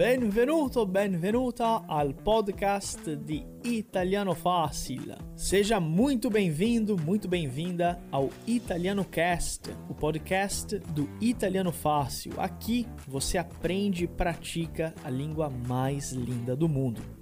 Benvenuto, benvenuta al podcast di Italiano Fácil. Seja muito bem-vindo, muito bem-vinda ao Italiano Cast, o podcast do Italiano Fácil. Aqui você aprende e pratica a língua mais linda do mundo.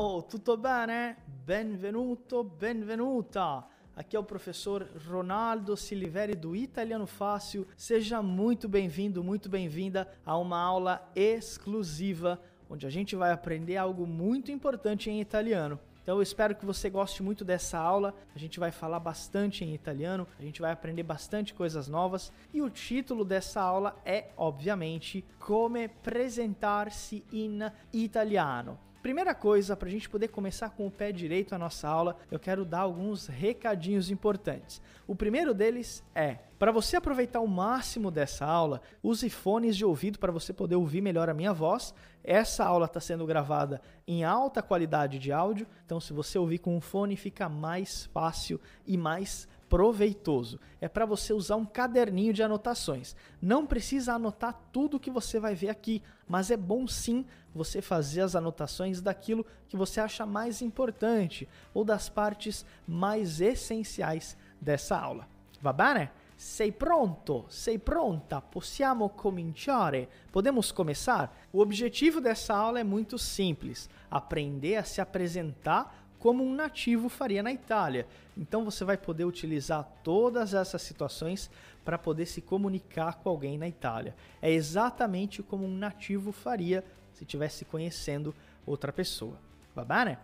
Ciao, tutto bene? Benvenuto, benvenuta! Aqui é o professor Ronaldo Siliveri do Italiano Fácil. Seja muito bem-vindo, muito bem-vinda a uma aula exclusiva onde a gente vai aprender algo muito importante em italiano. Então eu espero que você goste muito dessa aula. A gente vai falar bastante em italiano, a gente vai aprender bastante coisas novas e o título dessa aula é, obviamente, Come presentar-se in italiano. Primeira coisa, para a gente poder começar com o pé direito a nossa aula, eu quero dar alguns recadinhos importantes. O primeiro deles é: para você aproveitar o máximo dessa aula, use fones de ouvido para você poder ouvir melhor a minha voz. Essa aula está sendo gravada em alta qualidade de áudio, então se você ouvir com um fone, fica mais fácil e mais proveitoso. É para você usar um caderninho de anotações. Não precisa anotar tudo que você vai ver aqui, mas é bom sim você fazer as anotações daquilo que você acha mais importante ou das partes mais essenciais dessa aula. Va bene? Sei pronto? Sei pronta? Possiamo cominciare? Podemos começar? O objetivo dessa aula é muito simples: aprender a se apresentar como um nativo faria na Itália. Então você vai poder utilizar todas essas situações para poder se comunicar com alguém na Itália. É exatamente como um nativo faria se estivesse conhecendo outra pessoa. Va bene?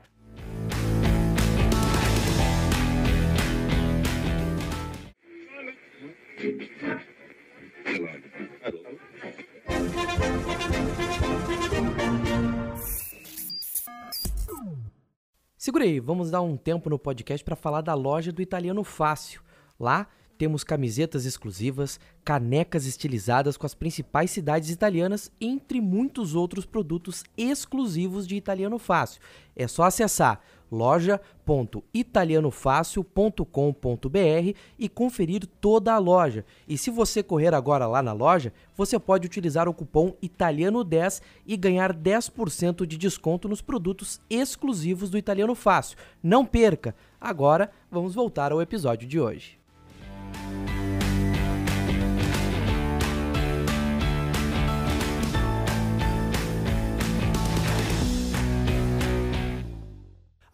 Segura aí, vamos dar um tempo no podcast para falar da loja do Italiano Fácil. Lá temos camisetas exclusivas, canecas estilizadas com as principais cidades italianas, entre muitos outros produtos exclusivos de Italiano Fácil. É só acessar loja.italianofácil.com.br e conferir toda a loja. E se você correr agora lá na loja, você pode utilizar o cupom Italiano10 e ganhar 10% de desconto nos produtos exclusivos do Italiano Fácil. Não perca! Agora vamos voltar ao episódio de hoje.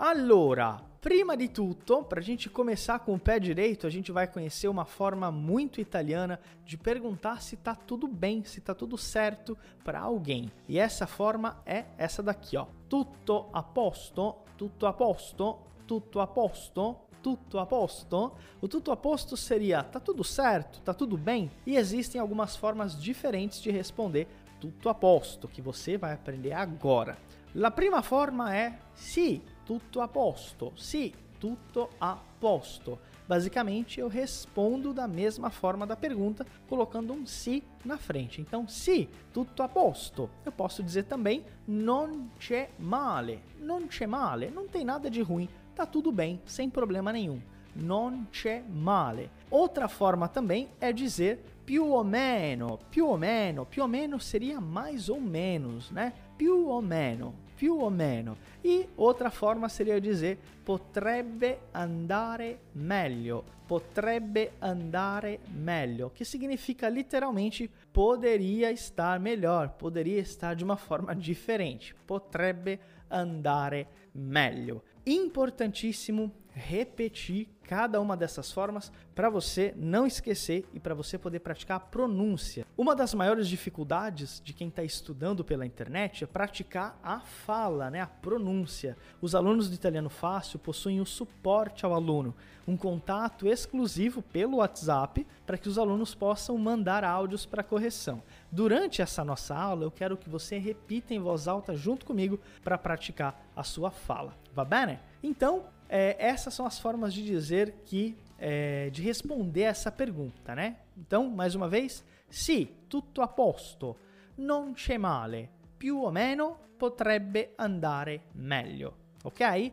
Allora, prima di tutto, para a gente começar com o pé direito, a gente vai conhecer uma forma muito italiana de perguntar se tá tudo bem, se tá tudo certo para alguém. E essa forma é essa daqui, ó. Tutto a posto, tutto a posto, tutto a posto, tutto a posto. O tutto a posto seria tá tudo certo, tá tudo bem? E existem algumas formas diferentes de responder tutto a posto, que você vai aprender agora. La prima forma é sì, tutto a posto. Sì, tutto a posto. Basicamente, eu respondo da mesma forma da pergunta, colocando um si na frente. Então, sì, tutto a posto. Eu posso dizer também non c'è male. Non c'è male, não tem nada de ruim, tá tudo bem, sem problema nenhum. Non c'è male. Outra forma também é dizer più o meno, più o meno, più o meno seria mais ou menos, né? Più o meno, più o meno. E outra forma seria dizer potrebbe andare meglio, potrebbe andare meglio, que significa literalmente poderia estar melhor, poderia estar de uma forma diferente. Potrebbe andare meglio. Importantíssimo repetir cada uma dessas formas para você não esquecer e para você poder praticar a pronúncia. Uma das maiores dificuldades de quem está estudando pela internet é praticar a fala, né, a pronúncia. Os alunos do Italiano Fácil possuem o suporte ao aluno, um contato exclusivo pelo WhatsApp para que os alunos possam mandar áudios para correção. Durante essa nossa aula, eu quero que você repita em voz alta junto comigo para praticar a sua fala. Va bene? Então, é, essas são as formas de dizer que, é, de responder essa pergunta, né? Então, mais uma vez, sì, tutto a posto. non c'è male. Più o meno potrebbe andare meglio. Ok?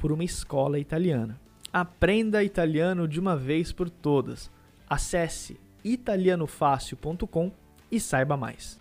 por uma escola italiana. Aprenda italiano de uma vez por todas. Acesse italianofácil.com e saiba mais.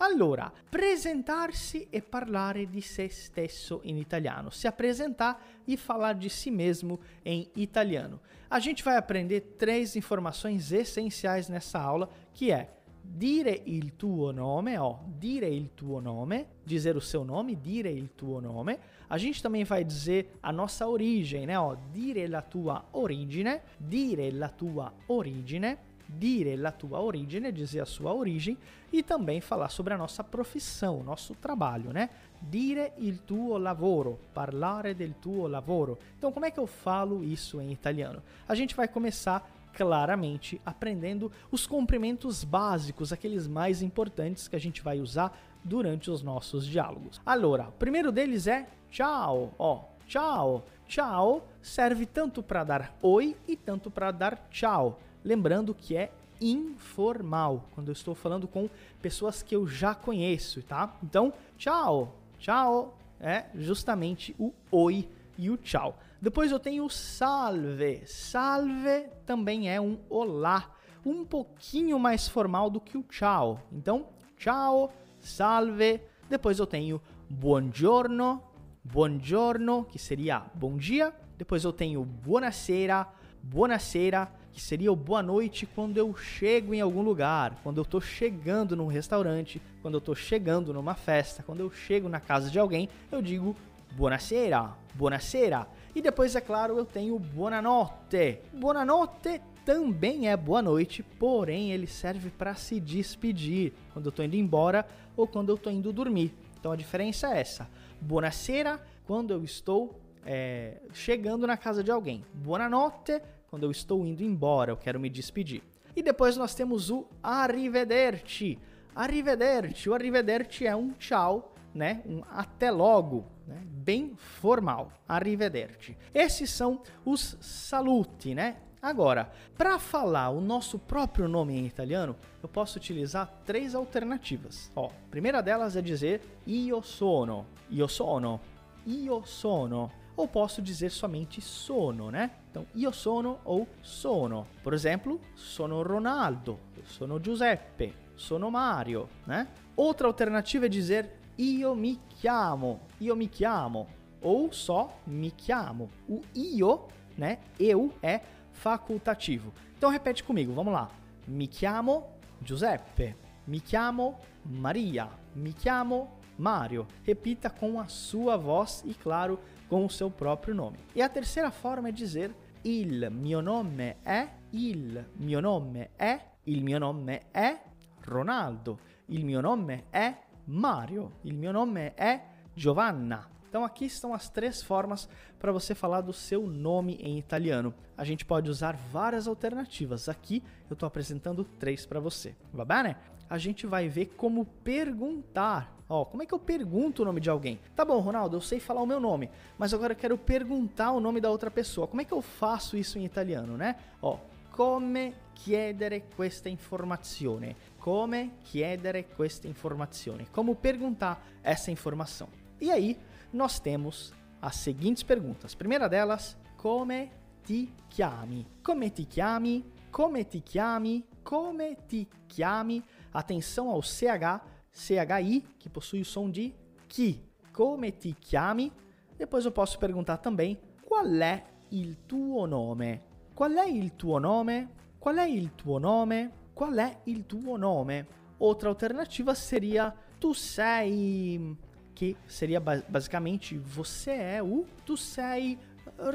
Allora, presentarsi e parlare di se stesso in italiano. Se apresentar e falar de si mesmo em italiano. A gente vai aprender três informações essenciais nessa aula, que é dire il tuo nome, ó, dire il tuo nome, dizer o seu nome, dire il tuo nome. A gente também vai dizer a nossa origem, né, ó, dire la tua origine, dire la tua origine, dire la tua origine, dizer a sua origem e também falar sobre a nossa profissão, nosso trabalho, né? Dire il tuo lavoro, parlare del tuo lavoro. Então, como é que eu falo isso em italiano? A gente vai começar claramente aprendendo os cumprimentos básicos, aqueles mais importantes que a gente vai usar durante os nossos diálogos. Allora, o primeiro deles é ciao, ó, ciao. Ciao serve tanto para dar oi e tanto para dar tchau. Lembrando que é informal, quando eu estou falando com pessoas que eu já conheço, tá? Então, tchau, tchau é justamente o oi e o tchau. Depois eu tenho o salve. Salve também é um olá, um pouquinho mais formal do que o tchau. Então, tchau, salve. Depois eu tenho buongiorno, buongiorno, que seria bom dia. Depois eu tenho buonasera, buonasera, que seria o boa noite quando eu chego em algum lugar, quando eu estou chegando num restaurante, quando eu estou chegando numa festa, quando eu chego na casa de alguém, eu digo buonasera, buonasera. E depois, é claro, eu tenho buonanotte. Buonanotte também é boa noite, porém ele serve para se despedir quando eu estou indo embora ou quando eu estou indo dormir. Então a diferença é essa. Buonasera quando eu estou é, chegando na casa de alguém. Buonanotte quando eu estou indo embora, eu quero me despedir. E depois nós temos o arrivederci. Arrivederci. O arrivederci é um tchau, né? Um até logo, né? Bem formal. Arrivederci. Esses são os saluti, né? Agora, para falar o nosso próprio nome em italiano, eu posso utilizar três alternativas. Ó, a primeira delas é dizer io sono, io sono, io sono ou posso dizer somente sono, né? Então, io sono ou sono. Por exemplo, sono Ronaldo, sono Giuseppe, sono Mario, né? Outra alternativa é dizer io mi chiamo, io mi chiamo, ou só mi chiamo. O io, né? Eu é facultativo. Então repete comigo, vamos lá. Mi chiamo Giuseppe, mi chiamo Maria, mi chiamo Mario. Repita com a sua voz e, claro, com o seu próprio nome. E a terceira forma é dizer il mio nome è, il mio nome è, il mio nome è Ronaldo, il mio nome è Mario, il mio nome è Giovanna. Então aqui estão as três formas para você falar do seu nome em italiano. A gente pode usar várias alternativas. Aqui eu estou apresentando três para você. Va bene? A gente vai ver como perguntar Ó, como é que eu pergunto o nome de alguém? Tá bom, Ronaldo, eu sei falar o meu nome, mas agora eu quero perguntar o nome da outra pessoa. Como é que eu faço isso em italiano, né? Ó, come chiedere questa informazione? Come chiedere questa informazione? Como perguntar essa informação? E aí, nós temos as seguintes perguntas. Primeira delas, come ti chiami? Come ti chiami? Come ti chiami? Come ti chiami? Atenção ao CH CHI, que possui o som de chi. Come ti chiami? Depois eu posso perguntar também qual é il tuo nome? Qual è il tuo nome? Qual è il tuo nome? Qual è il tuo nome? Outra alternativa seria tu sei que seria basicamente você é o tu sei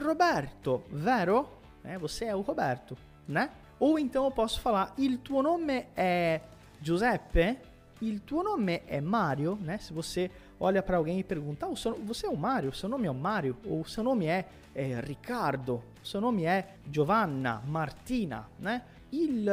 Roberto, vero? É, você é o Roberto, né? Ou então eu posso falar il tuo nome é Giuseppe? Il tuo nome é Mario, né? Se você olha para alguém e pergunta, oh, seu, você é o Mario? Seu nome é Mario? Ou seu nome é, é Riccardo? Seu nome é Giovanna, Martina, né? Il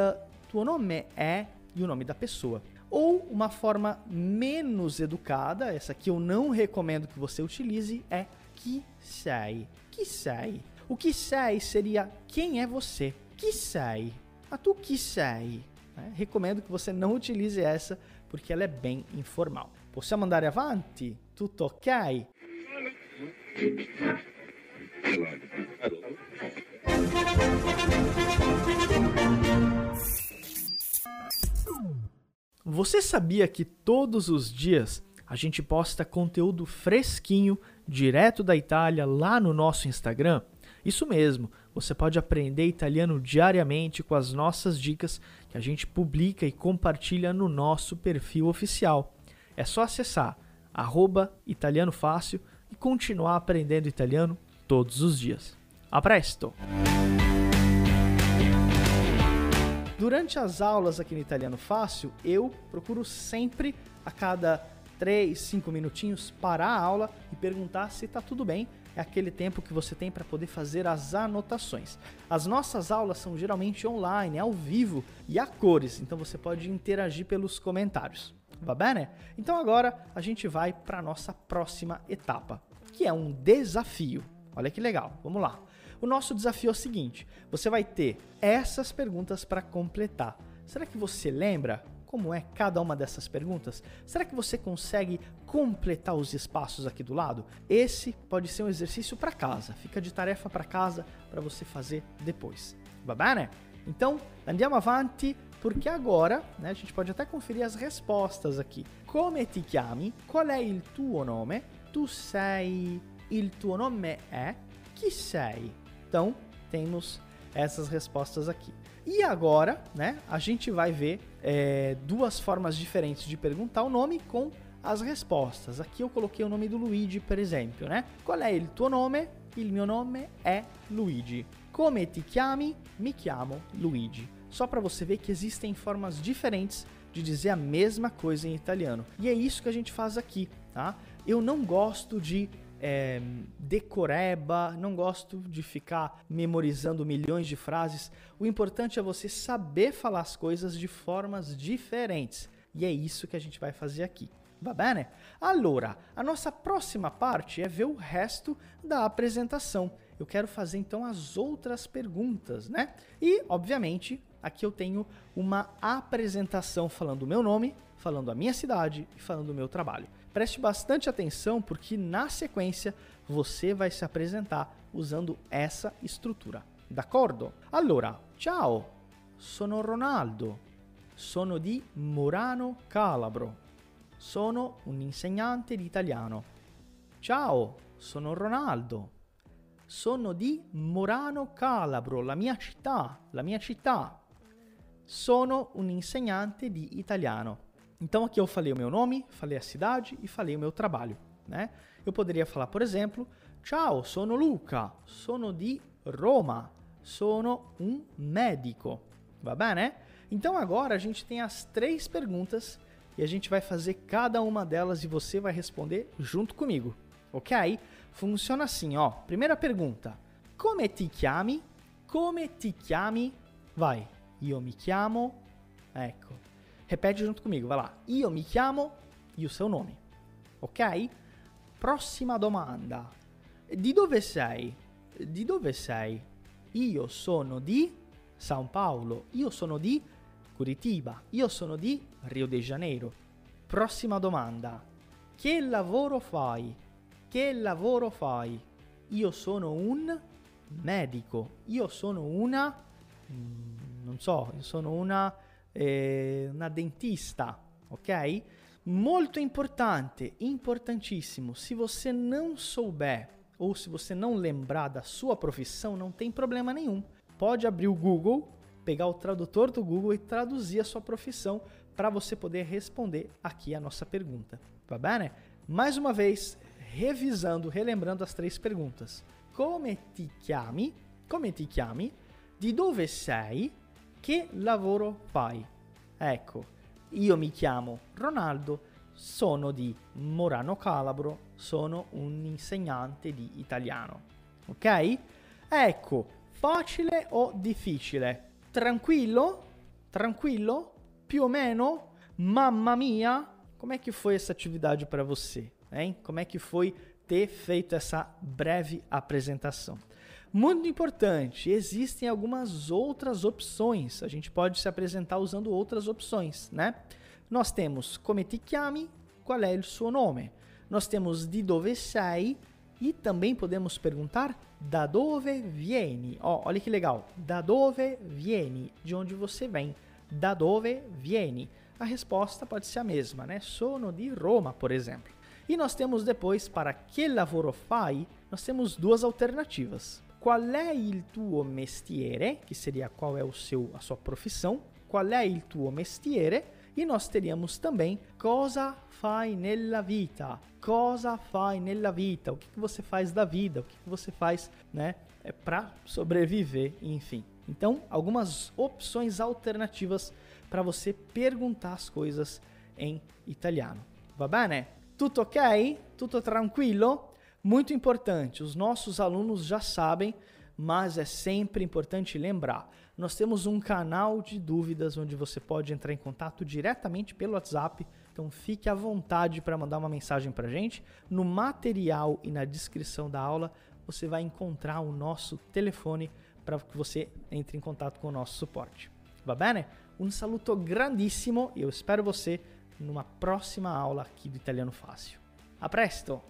tuo nome é e o nome da pessoa. Ou uma forma menos educada, essa que eu não recomendo que você utilize, é que sei. Que sei. O que sei seria quem é você. Que sei. A tu que sei. É, recomendo que você não utilize essa porque ela é bem informal. Possiamo andare avanti? Tutto ok? Você sabia que todos os dias a gente posta conteúdo fresquinho, direto da Itália, lá no nosso Instagram? Isso mesmo, você pode aprender italiano diariamente com as nossas dicas que a gente publica e compartilha no nosso perfil oficial. É só acessar arroba italiano fácil e continuar aprendendo italiano todos os dias. A presto! Durante as aulas aqui no Italiano Fácil, eu procuro sempre, a cada 3, 5 minutinhos, parar a aula e perguntar se está tudo bem. É aquele tempo que você tem para poder fazer as anotações. As nossas aulas são geralmente online, ao vivo e a cores, então você pode interagir pelos comentários. Va bene? Então agora a gente vai para a nossa próxima etapa, que é um desafio. Olha que legal, vamos lá. O nosso desafio é o seguinte: você vai ter essas perguntas para completar. Será que você lembra como é cada uma dessas perguntas? Será que você consegue completar os espaços aqui do lado? Esse pode ser um exercício para casa. Fica de tarefa para casa para você fazer depois. Va bene? Então, andiamo avanti porque agora né, a gente pode até conferir as respostas aqui. Come ti chiami? Qual é il tuo nome? Tu sei. Il tuo nome é? Chi sei? Então, temos essas respostas aqui. E agora, né, a gente vai ver é, duas formas diferentes de perguntar o nome com as respostas. Aqui eu coloquei o nome do Luigi, por exemplo, né? Qual é il tuo nome? Il mio nome è Luigi. Come ti chiami? Mi chiamo Luigi só para você ver que existem formas diferentes de dizer a mesma coisa em italiano. E é isso que a gente faz aqui, tá? Eu não gosto de é, decoreba, não gosto de ficar memorizando milhões de frases. O importante é você saber falar as coisas de formas diferentes. E é isso que a gente vai fazer aqui. Va bene? Allora, a nossa próxima parte é ver o resto da apresentação. Eu quero fazer então as outras perguntas, né? E, obviamente, aqui eu tenho uma apresentação falando o meu nome, falando a minha cidade e falando o meu trabalho. Preste bastante atenção porque na sequência você vai se apresentar usando essa estrutura. D'accordo? Allora, ciao, sono Ronaldo, sono di Murano Calabro, sono un insegnante di italiano. Ciao, sono Ronaldo, sono di Murano Calabro, la mia città, la mia città. Sono um insegnante de italiano. Então aqui eu falei o meu nome, falei a cidade e falei o meu trabalho, né? Eu poderia falar, por exemplo, Ciao, sono Luca, sono di Roma, sono um médico. Va bene? Então agora a gente tem as três perguntas e a gente vai fazer cada uma delas e você vai responder junto comigo, ok? Funciona assim, ó. Primeira pergunta: Come ti chiami? Come ti chiami? Vai. Io mi chiamo. Ecco. Repete junto comigo, vai lá. Io mi chiamo e o seu nome. Ok? Prossima domanda. Di dove sei? Di dove sei? Io sono di San Paolo. Io sono di Curitiba. Io sono di Rio de Janeiro. Prossima domanda. Che lavoro fai? Che lavoro fai? Io sono un medico. Io sono una non so, sono una, eh, una dentista, ok? Molto importante, importantíssimo. Se você não souber ou se você não lembrar da sua profissão, não tem problema nenhum. Pode abrir o Google, pegar o tradutor do Google e traduzir a sua profissão para você poder responder aqui a nossa pergunta. Tá bem? Mais uma vez, revisando, relembrando as três perguntas. Come ti chiami? Come ti chiami? Di dove sei? Che lavoro fai? Ecco, io mi chiamo Ronaldo, sono di Morano Calabro, sono un insegnante di italiano. Ok? Ecco, facile o difficile? Tranquillo? Tranquillo? Più o meno? Mamma mia? Como é que foi essa atividade para você? Hein? Como é que foi ter feito essa breve apresentação? Muito importante, existem algumas outras opções. A gente pode se apresentar usando outras opções, né? Nós temos come ti chiami, qual é o seu nome? Nós temos di dove sei e também podemos perguntar da dove vieni. Oh, olha que legal. Da dove vieni? De onde você vem? Da dove vieni? A resposta pode ser a mesma, né? Sono di Roma, por exemplo. E nós temos depois para que lavoro fai, nós temos duas alternativas. Qual é il tuo mestiere, que seria qual é o seu a sua profissão? Qual é il tuo mestiere? E nós teríamos também cosa fai nella vita? Cosa fai nella vita? O que, que você faz da vida? O que, que você faz, né, é para sobreviver, enfim. Então, algumas opções alternativas para você perguntar as coisas em italiano. Va bene? Tutto ok? Tutto tranquilo? Muito importante, os nossos alunos já sabem, mas é sempre importante lembrar. Nós temos um canal de dúvidas onde você pode entrar em contato diretamente pelo WhatsApp. Então fique à vontade para mandar uma mensagem para a gente. No material e na descrição da aula você vai encontrar o nosso telefone para que você entre em contato com o nosso suporte. Va bene? Um saluto grandissimo e eu espero você numa próxima aula aqui do Italiano Fácil. A presto!